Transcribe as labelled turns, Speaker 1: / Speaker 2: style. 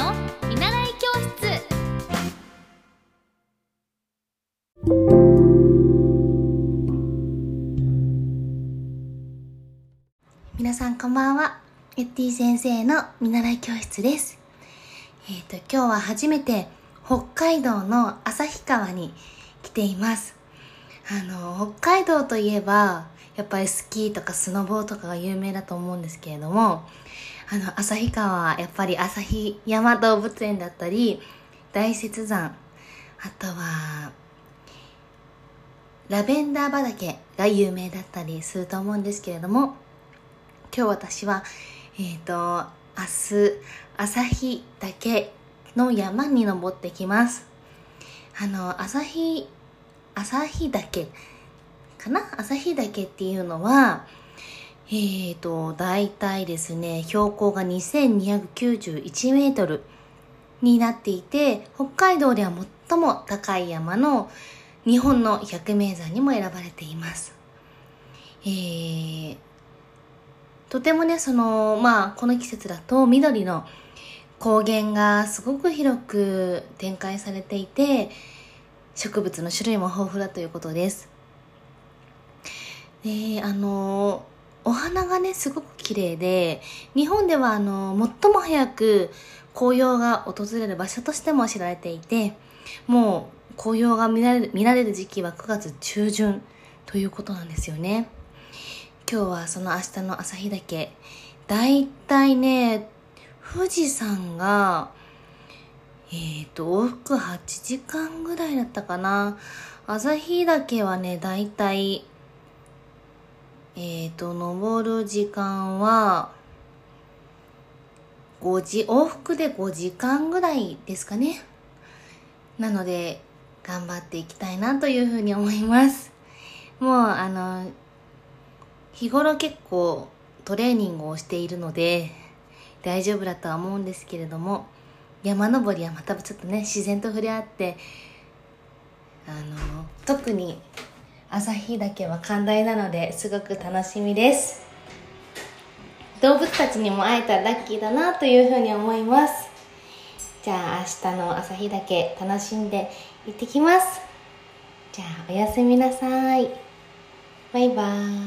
Speaker 1: の見習い教室。
Speaker 2: 皆さんこんばんは。ゆってぃ先生の見習い教室です。えっ、と今日は初めて北海道の旭川に来ています。あの北海道といえばやっぱりスキーとかスノボーとかが有名だと思うんですけれどもあの旭川はやっぱり旭山動物園だったり大雪山。あとはラベンダー畑が有名だったりすると思うんですけれども今日私はえっ、と明日旭岳の山に登ってきます。あの旭旭岳かな？旭岳っていうのはえーと大体ですね標高が2291メートルになっていて北海道では最も高い山の日本の百名山にも選ばれています。えー、とてもね、その、まあ、この季節だと緑の高原がすごく広く展開されていて、植物の種類も豊富だということです。で、あの、お花がね、すごく綺麗で、日本ではあの、最も早く紅葉が訪れる場所としても知られていて、もう紅葉が見られる見られる時期は9月中旬ということなんですよね。今日はその明日の旭岳、だいたいね、富士山が、えっ、ー、と、往復8時間ぐらいだったかな。旭岳はね、だいたい、えっ、ー、と、登る時間は、5時、往復で5時間ぐらいですかね。なので、頑張っていきたいなというふうに思います。もう、あの、日頃結構トレーニングをしているので、大丈夫だとは思うんですけれども、山登りはまたちょっとね、自然と触れ合って、あの、特に朝日岳は寛大なのですごく楽しみです。動物たちにも会えたらラッキーだなというふうに思います。じゃあ明日の朝日岳楽しんで行ってきます。じゃあおやすみなさい。バイバーイ。